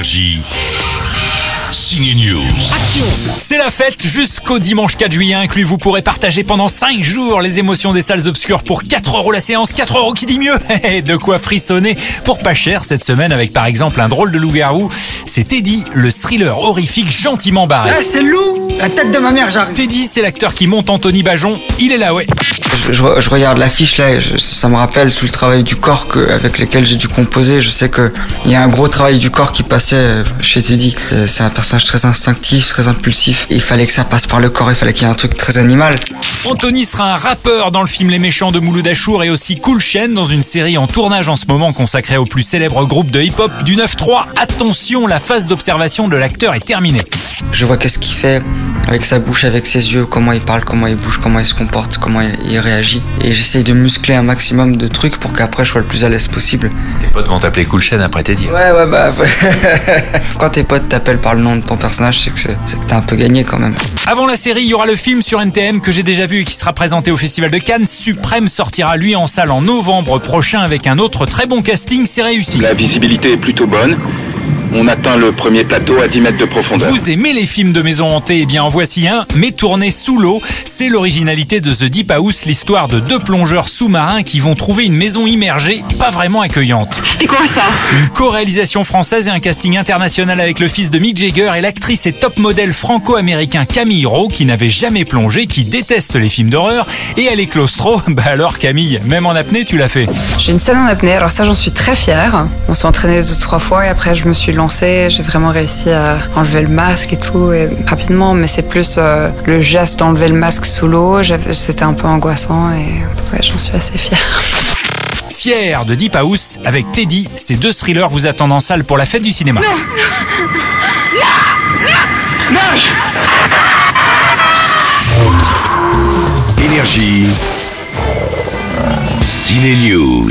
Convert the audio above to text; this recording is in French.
Énergie. Signe News. C'est la fête jusqu'au dimanche 4 juillet inclus. Vous pourrez partager pendant 5 jours les émotions des salles obscures pour 4 euros la séance. 4 euros qui dit mieux. De quoi frissonner pour pas cher cette semaine avec par exemple un drôle de loup-garou. C'est Teddy, le thriller horrifique gentiment barré. Ah, c'est Lou La tête de ma mère, j'arrive. Teddy, c'est l'acteur qui monte Anthony Bajon. Il est là, ouais. Je, je- je regarde l'affiche là et je- ça me rappelle tout le travail du corps que, avec lequel j'ai dû composer. Je sais qu'il y a un gros travail du corps qui passait euh, chez Teddy. Euh, C'est un personnage très instinctif, très impulsif. Il fallait que ça passe par le corps, il fallait qu'il y ait un truc très animal. Anthony sera un rappeur dans le film Les Méchants de Mouloud Achour et aussi Cool Chain dans une série en tournage en ce moment consacrée au plus célèbre groupe de hip-hop du 9-3. Attention, la phase d'observation de l'acteur est terminée. Je vois qu'est-ce qu'il fait avec sa bouche, avec ses yeux, comment il parle, comment il bouge, comment il se comporte, comment il, il réagit. Et j'essaye de muscler un maximum de trucs pour qu'après je sois le plus à l'aise possible. Tes potes vont t'appeler Cool Chain après Teddy. Ouais, ouais, bah. Quand tes potes t'appellent par le nom de ton personnage, c'est que que t'as un peu gagné quand même. Avant la série, il y aura le film sur NTM que j'ai déjà vu et qui sera présenté au Festival de Cannes. Suprême sortira lui en salle en novembre prochain avec un autre très bon casting, c'est réussi. La visibilité est plutôt bonne. On atteint le premier plateau à 10 mètres de profondeur. Vous aimez les films de maison hantée? Eh bien en voici un, mais tourné sous l'eau. C'est l'originalité de The Deep House, l'histoire de deux plongeurs sous-marins qui vont trouver une maison immergée, pas vraiment accueillante. C'est quoi ça? Une co-réalisation française et un casting international avec le fils de Mick Jagger et l'actrice et top modèle franco-américain Camille Rowe qui n'avait jamais plongé, qui déteste les films d'horreur et elle est claustro. Bah alors Camille, même en apnée tu l'as fait. J'ai une scène en apnée, alors ça j'en suis très fière. On s'est entraîné deux trois fois et après je me suis j'ai vraiment réussi à enlever le masque et tout et rapidement, mais c'est plus euh, le geste d'enlever le masque sous l'eau, j'avais- c'était un peu angoissant et ouais, j'en suis assez fière. Fier de Deep House avec Teddy, ces deux thrillers vous attendent en salle pour la fête du cinéma. Énergie. Ciné News.